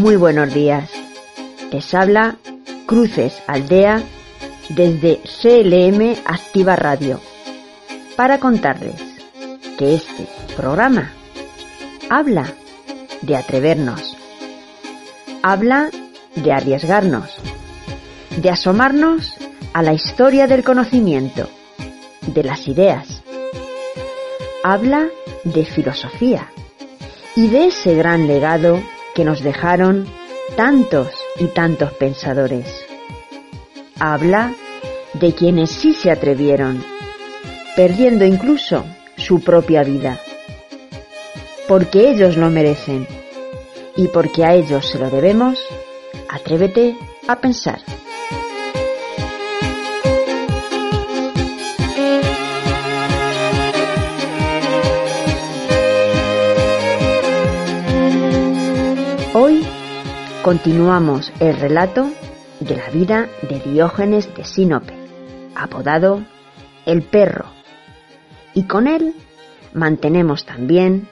Muy buenos días. Les habla Cruces Aldea desde CLM Activa Radio para contarles que este programa habla de atrevernos, habla de arriesgarnos, de asomarnos a la historia del conocimiento, de las ideas. Habla de filosofía y de ese gran legado que nos dejaron tantos y tantos pensadores. Habla de quienes sí se atrevieron, perdiendo incluso su propia vida. Porque ellos lo merecen y porque a ellos se lo debemos, atrévete a pensar. Continuamos el relato de la vida de Diógenes de Sinope, apodado el perro, y con él mantenemos también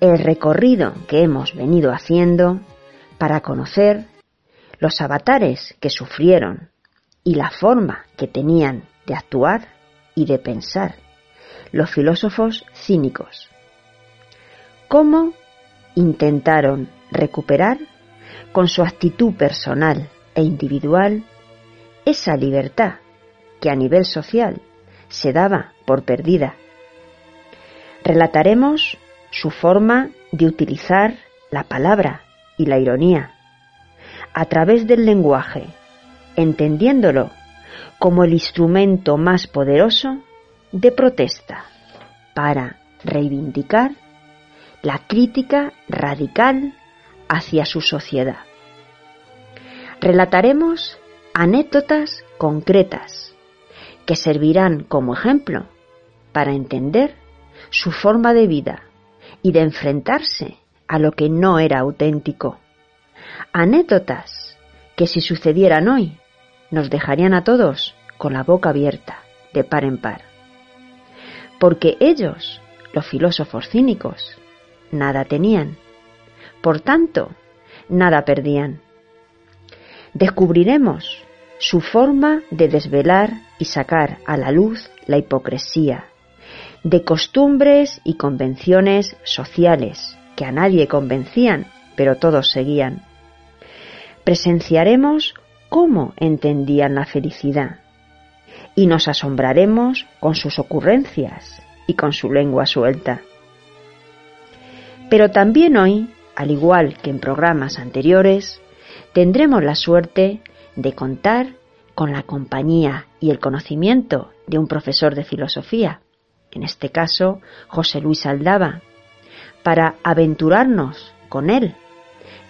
el recorrido que hemos venido haciendo para conocer los avatares que sufrieron y la forma que tenían de actuar y de pensar los filósofos cínicos. Cómo intentaron recuperar con su actitud personal e individual esa libertad que a nivel social se daba por perdida. Relataremos su forma de utilizar la palabra y la ironía a través del lenguaje, entendiéndolo como el instrumento más poderoso de protesta para reivindicar la crítica radical hacia su sociedad. Relataremos anécdotas concretas que servirán como ejemplo para entender su forma de vida y de enfrentarse a lo que no era auténtico. Anécdotas que si sucedieran hoy nos dejarían a todos con la boca abierta, de par en par. Porque ellos, los filósofos cínicos, nada tenían por tanto, nada perdían. Descubriremos su forma de desvelar y sacar a la luz la hipocresía, de costumbres y convenciones sociales que a nadie convencían, pero todos seguían. Presenciaremos cómo entendían la felicidad y nos asombraremos con sus ocurrencias y con su lengua suelta. Pero también hoy al igual que en programas anteriores, tendremos la suerte de contar con la compañía y el conocimiento de un profesor de filosofía, en este caso José Luis Aldaba, para aventurarnos con él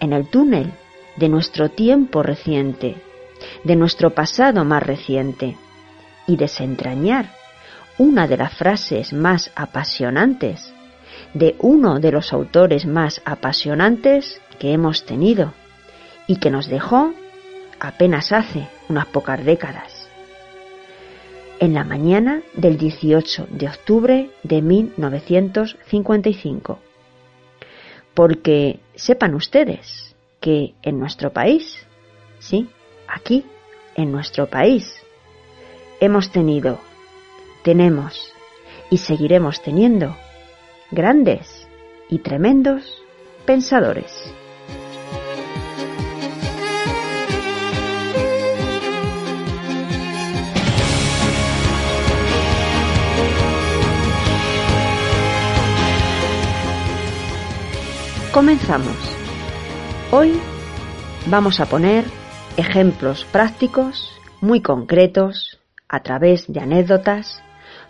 en el túnel de nuestro tiempo reciente, de nuestro pasado más reciente, y desentrañar una de las frases más apasionantes de uno de los autores más apasionantes que hemos tenido y que nos dejó apenas hace unas pocas décadas. En la mañana del 18 de octubre de 1955. Porque sepan ustedes que en nuestro país, sí, aquí, en nuestro país, hemos tenido, tenemos y seguiremos teniendo grandes y tremendos pensadores. Comenzamos. Hoy vamos a poner ejemplos prácticos muy concretos a través de anécdotas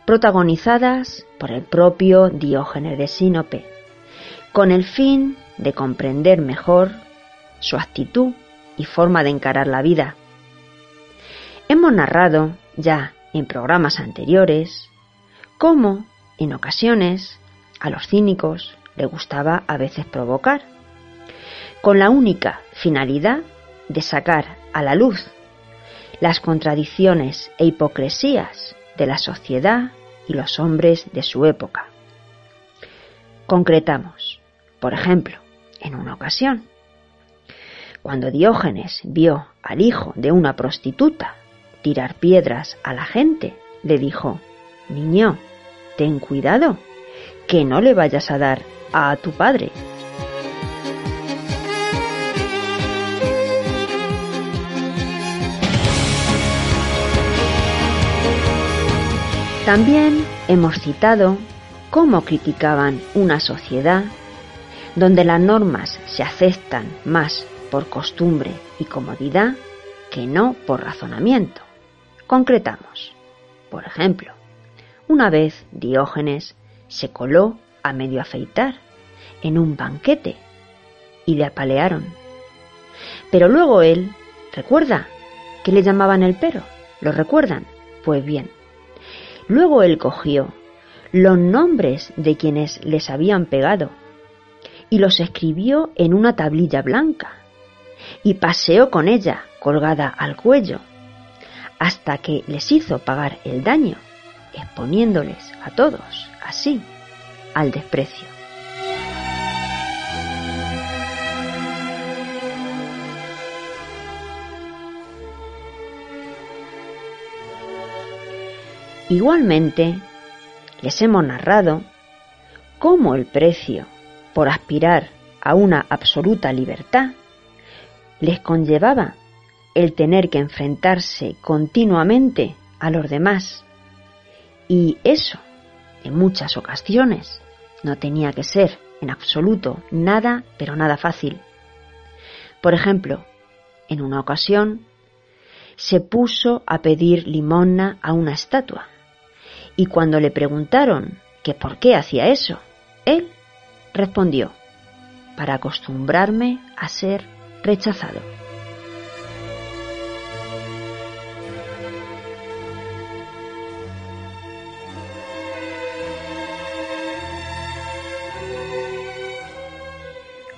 protagonizadas por el propio Diógenes de Sinope, con el fin de comprender mejor su actitud y forma de encarar la vida. Hemos narrado ya en programas anteriores cómo, en ocasiones, a los cínicos le gustaba a veces provocar, con la única finalidad de sacar a la luz las contradicciones e hipocresías de la sociedad y los hombres de su época. Concretamos, por ejemplo, en una ocasión, cuando Diógenes vio al hijo de una prostituta tirar piedras a la gente, le dijo, Niño, ten cuidado, que no le vayas a dar a tu padre. También hemos citado cómo criticaban una sociedad donde las normas se aceptan más por costumbre y comodidad que no por razonamiento. Concretamos. Por ejemplo, una vez Diógenes se coló a medio afeitar en un banquete y le apalearon. Pero luego él, ¿recuerda que le llamaban el pero? ¿Lo recuerdan? Pues bien. Luego él cogió los nombres de quienes les habían pegado y los escribió en una tablilla blanca y paseó con ella colgada al cuello hasta que les hizo pagar el daño, exponiéndoles a todos así al desprecio. Igualmente, les hemos narrado cómo el precio por aspirar a una absoluta libertad les conllevaba el tener que enfrentarse continuamente a los demás. Y eso, en muchas ocasiones, no tenía que ser en absoluto nada, pero nada fácil. Por ejemplo, en una ocasión se puso a pedir limosna a una estatua y cuando le preguntaron que por qué hacía eso, él respondió, para acostumbrarme a ser rechazado.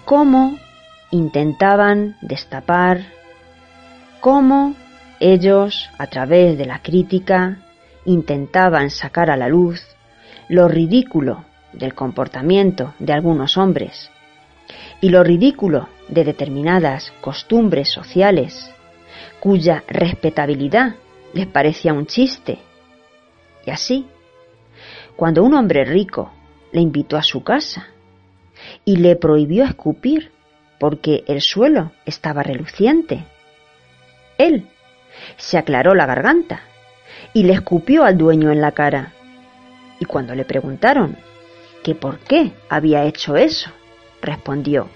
cómo intentaban destapar, cómo ellos, a través de la crítica, intentaban sacar a la luz lo ridículo del comportamiento de algunos hombres y lo ridículo de determinadas costumbres sociales cuya respetabilidad les parecía un chiste. Y así, cuando un hombre rico le invitó a su casa y le prohibió escupir porque el suelo estaba reluciente. Él se aclaró la garganta y le escupió al dueño en la cara. Y cuando le preguntaron que por qué había hecho eso, respondió,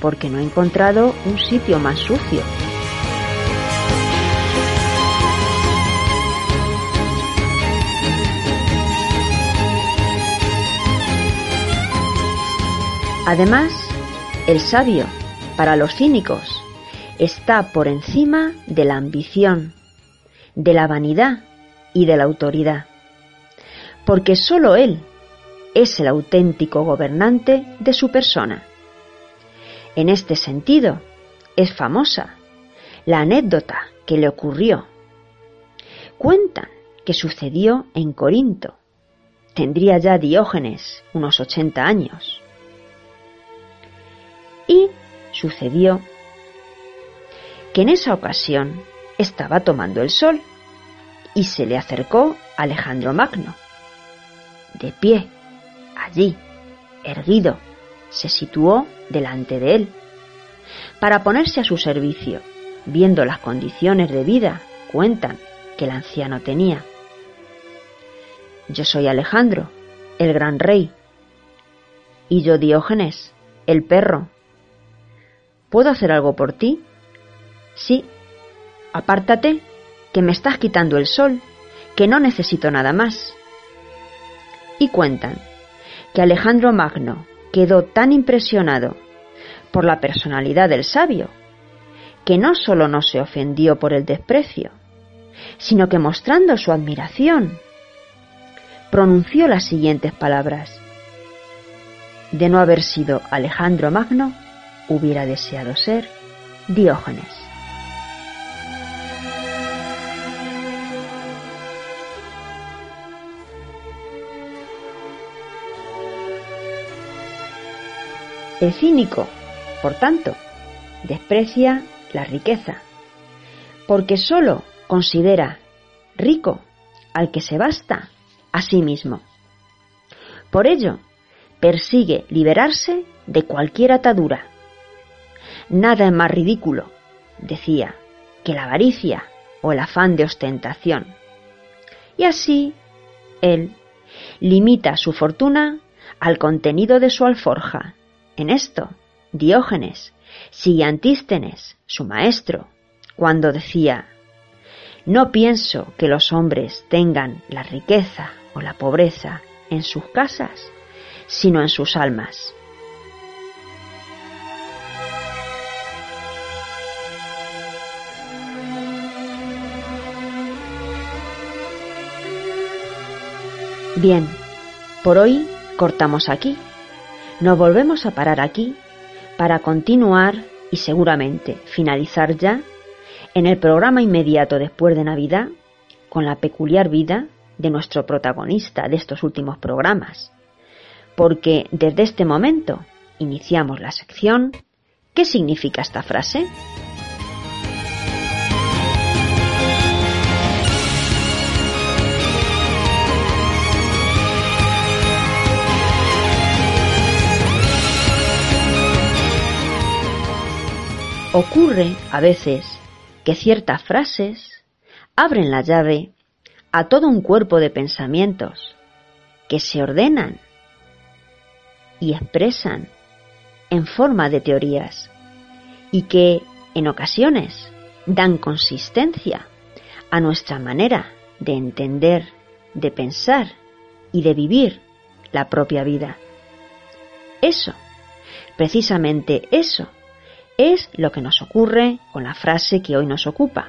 porque no he encontrado un sitio más sucio. Además, el sabio, para los cínicos, está por encima de la ambición, de la vanidad y de la autoridad, porque sólo él es el auténtico gobernante de su persona. En este sentido, es famosa la anécdota que le ocurrió. Cuentan que sucedió en Corinto. Tendría ya Diógenes unos 80 años. Y sucedió que en esa ocasión estaba tomando el sol y se le acercó Alejandro Magno. De pie, allí, erguido, se situó delante de él para ponerse a su servicio, viendo las condiciones de vida, cuentan, que el anciano tenía. Yo soy Alejandro, el gran rey, y yo Diógenes, el perro. ¿Puedo hacer algo por ti? Sí. Apártate, que me estás quitando el sol, que no necesito nada más. Y cuentan que Alejandro Magno quedó tan impresionado por la personalidad del sabio, que no solo no se ofendió por el desprecio, sino que mostrando su admiración, pronunció las siguientes palabras. De no haber sido Alejandro Magno, hubiera deseado ser Diógenes. El cínico, por tanto, desprecia la riqueza, porque sólo considera rico al que se basta a sí mismo. Por ello, persigue liberarse de cualquier atadura. Nada es más ridículo, decía, que la avaricia o el afán de ostentación. Y así, él limita su fortuna al contenido de su alforja. En esto, Diógenes sigue Antístenes, su maestro, cuando decía, no pienso que los hombres tengan la riqueza o la pobreza en sus casas, sino en sus almas. Bien, por hoy cortamos aquí. Nos volvemos a parar aquí para continuar y seguramente finalizar ya en el programa inmediato después de Navidad con la peculiar vida de nuestro protagonista de estos últimos programas. Porque desde este momento iniciamos la sección ¿Qué significa esta frase? Ocurre a veces que ciertas frases abren la llave a todo un cuerpo de pensamientos que se ordenan y expresan en forma de teorías y que en ocasiones dan consistencia a nuestra manera de entender, de pensar y de vivir la propia vida. Eso, precisamente eso, es lo que nos ocurre con la frase que hoy nos ocupa.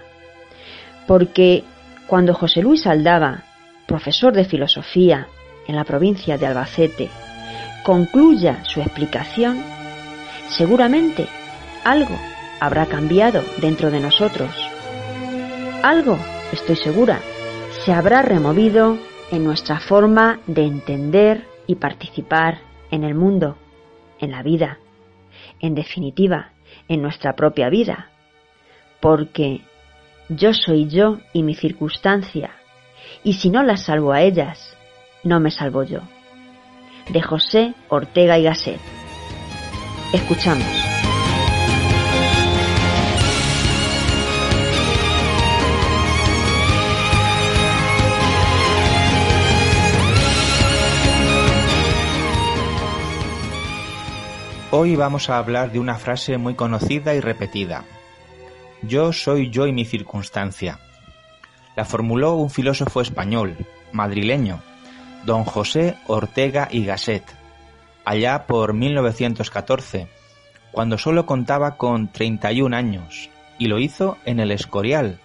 Porque cuando José Luis Aldaba, profesor de filosofía en la provincia de Albacete, concluya su explicación, seguramente algo habrá cambiado dentro de nosotros. Algo, estoy segura, se habrá removido en nuestra forma de entender y participar en el mundo, en la vida. En definitiva, en nuestra propia vida, porque yo soy yo y mi circunstancia, y si no las salvo a ellas, no me salvo yo. De José Ortega y Gasset. Escuchamos. Hoy vamos a hablar de una frase muy conocida y repetida. Yo soy yo y mi circunstancia. La formuló un filósofo español, madrileño, don José Ortega y Gasset, allá por 1914, cuando solo contaba con 31 años, y lo hizo en el Escorial,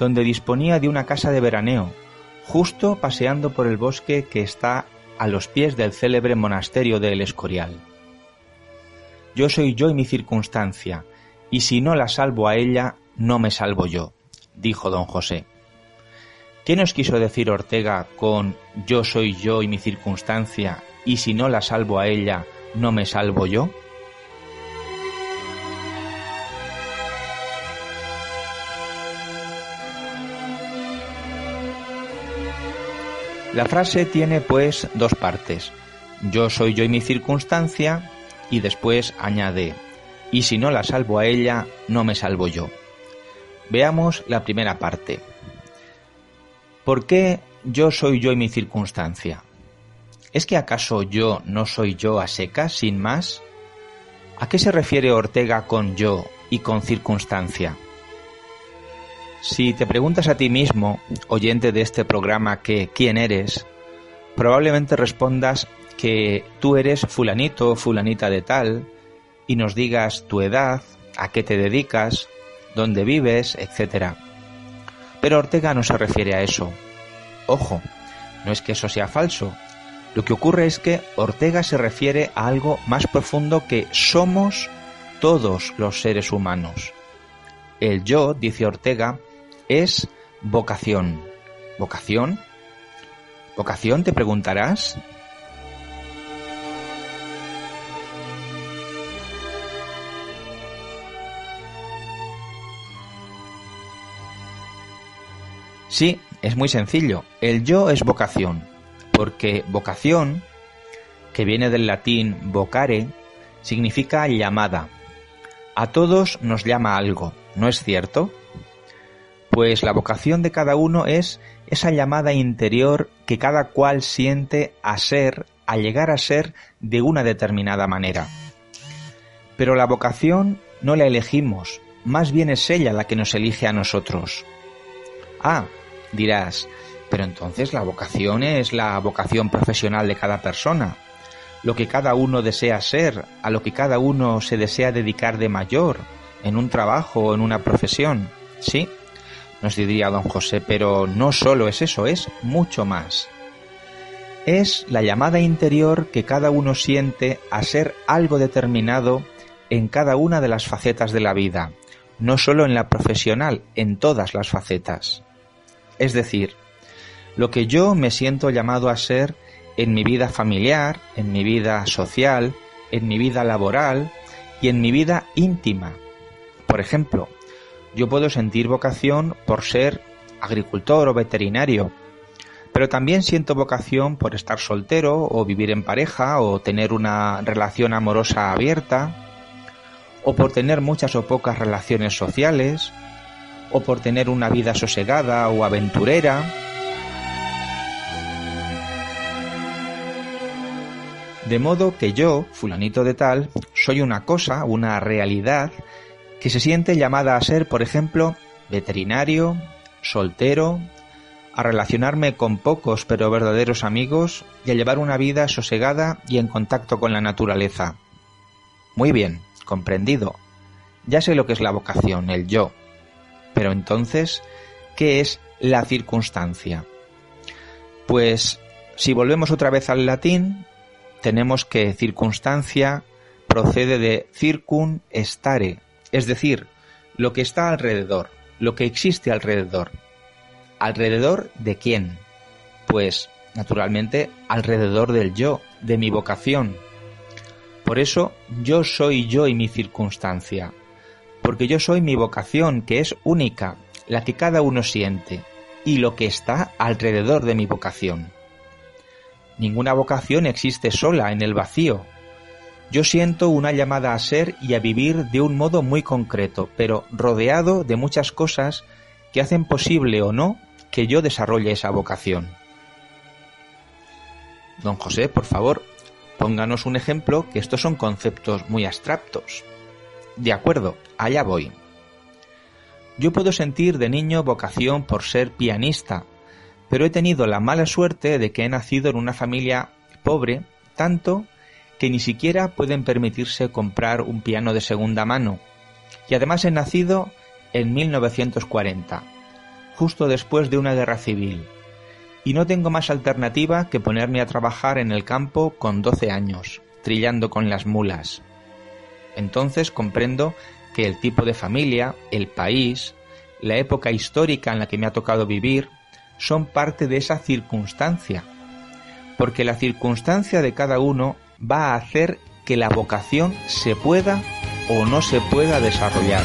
donde disponía de una casa de veraneo, justo paseando por el bosque que está a los pies del célebre monasterio del Escorial. Yo soy yo y mi circunstancia, y si no la salvo a ella, no me salvo yo, dijo don José. ¿Qué nos quiso decir Ortega con yo soy yo y mi circunstancia, y si no la salvo a ella, no me salvo yo? La frase tiene pues dos partes. Yo soy yo y mi circunstancia y después añade, y si no la salvo a ella, no me salvo yo. Veamos la primera parte. ¿Por qué yo soy yo y mi circunstancia? ¿Es que acaso yo no soy yo a secas, sin más? ¿A qué se refiere Ortega con yo y con circunstancia? Si te preguntas a ti mismo, oyente de este programa, que quién eres, probablemente respondas que tú eres fulanito fulanita de tal y nos digas tu edad, a qué te dedicas, dónde vives, etc. Pero Ortega no se refiere a eso. Ojo, no es que eso sea falso. Lo que ocurre es que Ortega se refiere a algo más profundo que somos todos los seres humanos. El yo, dice Ortega, es vocación. ¿Vocación? ¿Vocación te preguntarás? Sí, es muy sencillo. El yo es vocación, porque vocación, que viene del latín vocare, significa llamada. A todos nos llama algo, ¿no es cierto? Pues la vocación de cada uno es esa llamada interior que cada cual siente a ser, a llegar a ser de una determinada manera. Pero la vocación no la elegimos, más bien es ella la que nos elige a nosotros. Ah, dirás, pero entonces la vocación es la vocación profesional de cada persona, lo que cada uno desea ser, a lo que cada uno se desea dedicar de mayor, en un trabajo o en una profesión. Sí, nos diría don José, pero no solo es eso, es mucho más. Es la llamada interior que cada uno siente a ser algo determinado en cada una de las facetas de la vida, no solo en la profesional, en todas las facetas. Es decir, lo que yo me siento llamado a ser en mi vida familiar, en mi vida social, en mi vida laboral y en mi vida íntima. Por ejemplo, yo puedo sentir vocación por ser agricultor o veterinario, pero también siento vocación por estar soltero o vivir en pareja o tener una relación amorosa abierta, o por tener muchas o pocas relaciones sociales, o por tener una vida sosegada o aventurera. De modo que yo, fulanito de tal, soy una cosa, una realidad, que se siente llamada a ser, por ejemplo, veterinario, soltero, a relacionarme con pocos pero verdaderos amigos y a llevar una vida sosegada y en contacto con la naturaleza. Muy bien, comprendido. Ya sé lo que es la vocación, el yo. Pero entonces, ¿qué es la circunstancia? Pues si volvemos otra vez al latín, tenemos que circunstancia procede de circun estare, es decir, lo que está alrededor, lo que existe alrededor. ¿Alrededor de quién? Pues, naturalmente, alrededor del yo, de mi vocación. Por eso, yo soy yo y mi circunstancia, porque yo soy mi vocación, que es única, la que cada uno siente, y lo que está alrededor de mi vocación. Ninguna vocación existe sola en el vacío. Yo siento una llamada a ser y a vivir de un modo muy concreto, pero rodeado de muchas cosas que hacen posible o no que yo desarrolle esa vocación. Don José, por favor, pónganos un ejemplo que estos son conceptos muy abstractos. De acuerdo, allá voy. Yo puedo sentir de niño vocación por ser pianista, pero he tenido la mala suerte de que he nacido en una familia pobre, tanto que ni siquiera pueden permitirse comprar un piano de segunda mano. Y además he nacido en 1940, justo después de una guerra civil. Y no tengo más alternativa que ponerme a trabajar en el campo con 12 años, trillando con las mulas. Entonces comprendo que el tipo de familia, el país, la época histórica en la que me ha tocado vivir, son parte de esa circunstancia, porque la circunstancia de cada uno va a hacer que la vocación se pueda o no se pueda desarrollar.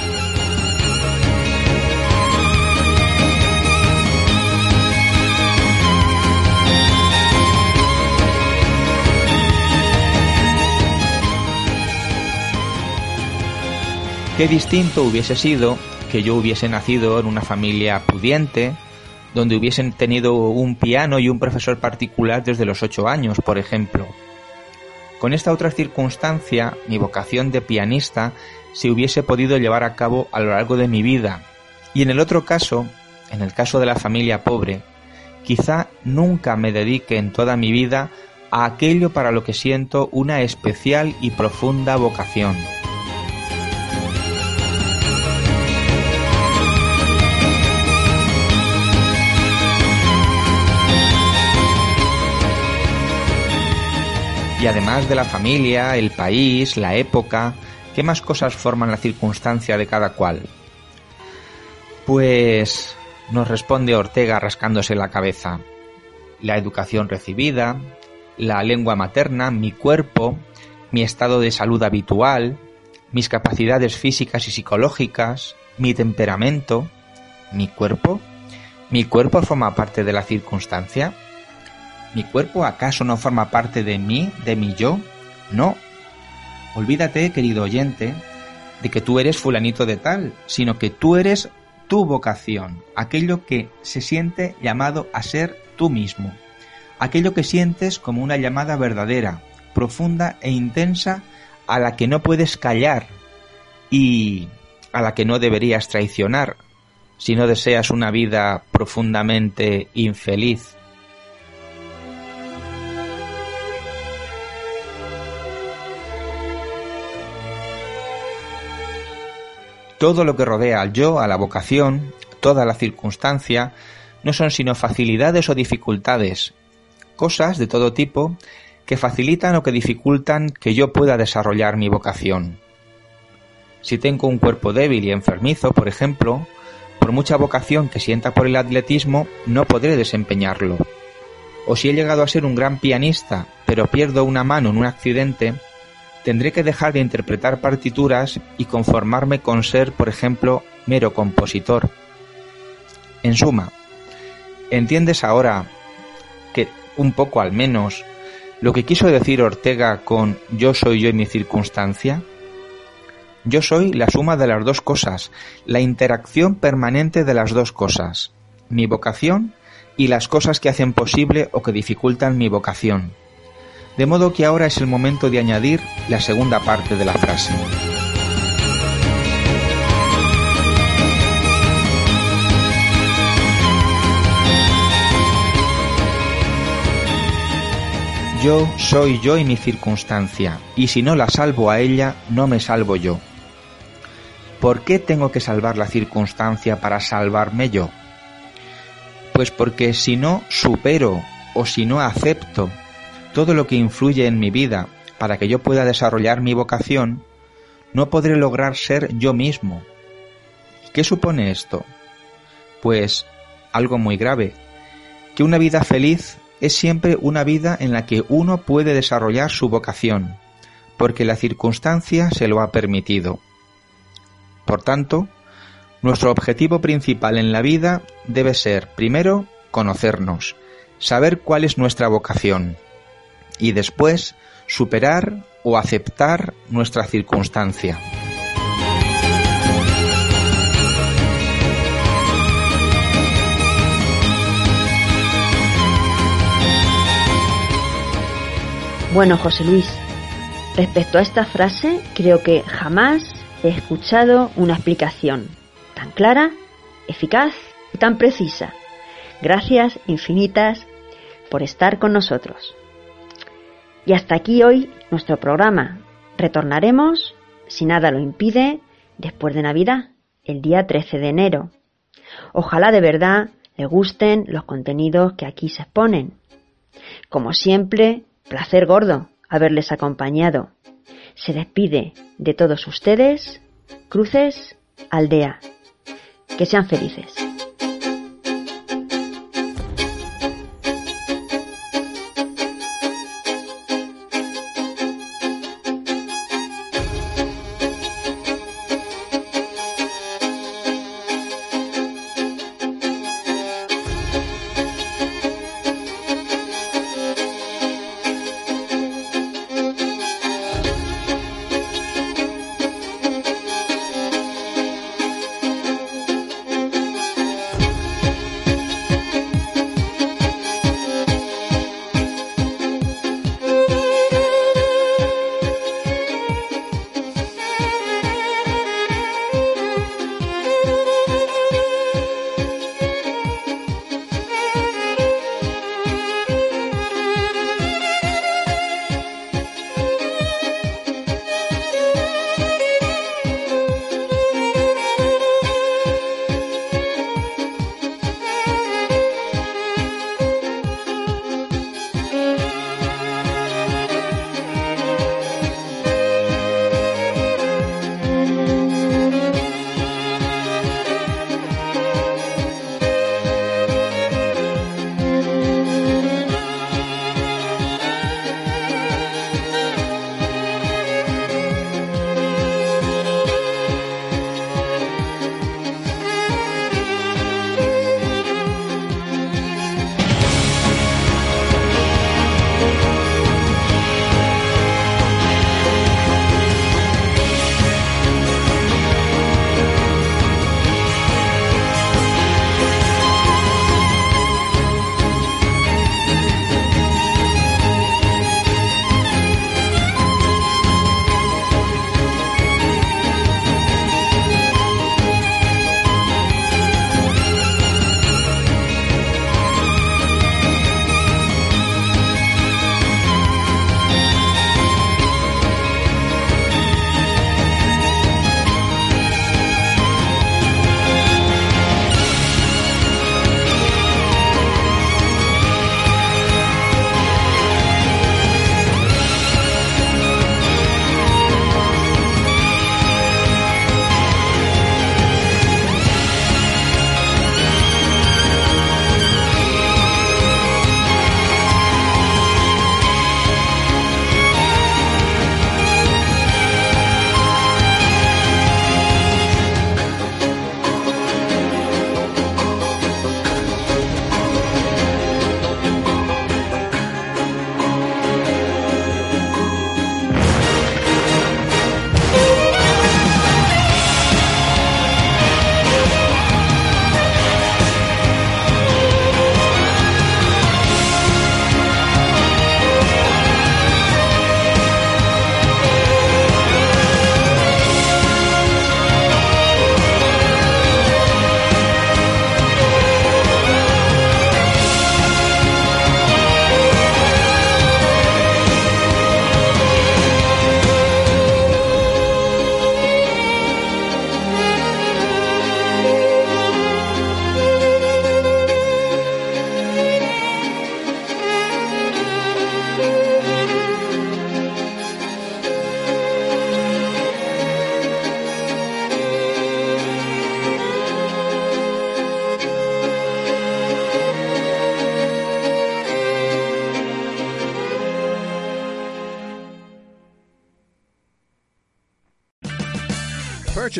Qué distinto hubiese sido que yo hubiese nacido en una familia pudiente, donde hubiesen tenido un piano y un profesor particular desde los ocho años, por ejemplo. Con esta otra circunstancia, mi vocación de pianista se hubiese podido llevar a cabo a lo largo de mi vida. Y en el otro caso, en el caso de la familia pobre, quizá nunca me dedique en toda mi vida a aquello para lo que siento una especial y profunda vocación. Y además de la familia, el país, la época, ¿qué más cosas forman la circunstancia de cada cual? Pues nos responde Ortega rascándose la cabeza. La educación recibida, la lengua materna, mi cuerpo, mi estado de salud habitual, mis capacidades físicas y psicológicas, mi temperamento, mi cuerpo. ¿Mi cuerpo forma parte de la circunstancia? ¿Mi cuerpo acaso no forma parte de mí, de mi yo? No. Olvídate, querido oyente, de que tú eres fulanito de tal, sino que tú eres tu vocación, aquello que se siente llamado a ser tú mismo, aquello que sientes como una llamada verdadera, profunda e intensa a la que no puedes callar y a la que no deberías traicionar si no deseas una vida profundamente infeliz Todo lo que rodea al yo, a la vocación, toda la circunstancia, no son sino facilidades o dificultades, cosas de todo tipo que facilitan o que dificultan que yo pueda desarrollar mi vocación. Si tengo un cuerpo débil y enfermizo, por ejemplo, por mucha vocación que sienta por el atletismo, no podré desempeñarlo. O si he llegado a ser un gran pianista, pero pierdo una mano en un accidente, tendré que dejar de interpretar partituras y conformarme con ser, por ejemplo, mero compositor. En suma, ¿entiendes ahora que, un poco al menos, lo que quiso decir Ortega con yo soy yo y mi circunstancia? Yo soy la suma de las dos cosas, la interacción permanente de las dos cosas, mi vocación y las cosas que hacen posible o que dificultan mi vocación. De modo que ahora es el momento de añadir la segunda parte de la frase. Yo soy yo y mi circunstancia, y si no la salvo a ella, no me salvo yo. ¿Por qué tengo que salvar la circunstancia para salvarme yo? Pues porque si no supero o si no acepto todo lo que influye en mi vida para que yo pueda desarrollar mi vocación, no podré lograr ser yo mismo. ¿Qué supone esto? Pues algo muy grave, que una vida feliz es siempre una vida en la que uno puede desarrollar su vocación, porque la circunstancia se lo ha permitido. Por tanto, nuestro objetivo principal en la vida debe ser, primero, conocernos, saber cuál es nuestra vocación, y después superar o aceptar nuestra circunstancia. Bueno, José Luis, respecto a esta frase, creo que jamás he escuchado una explicación tan clara, eficaz y tan precisa. Gracias infinitas por estar con nosotros. Y hasta aquí hoy nuestro programa. Retornaremos, si nada lo impide, después de Navidad, el día 13 de enero. Ojalá de verdad le gusten los contenidos que aquí se exponen. Como siempre, placer gordo haberles acompañado. Se despide de todos ustedes, Cruces Aldea. Que sean felices.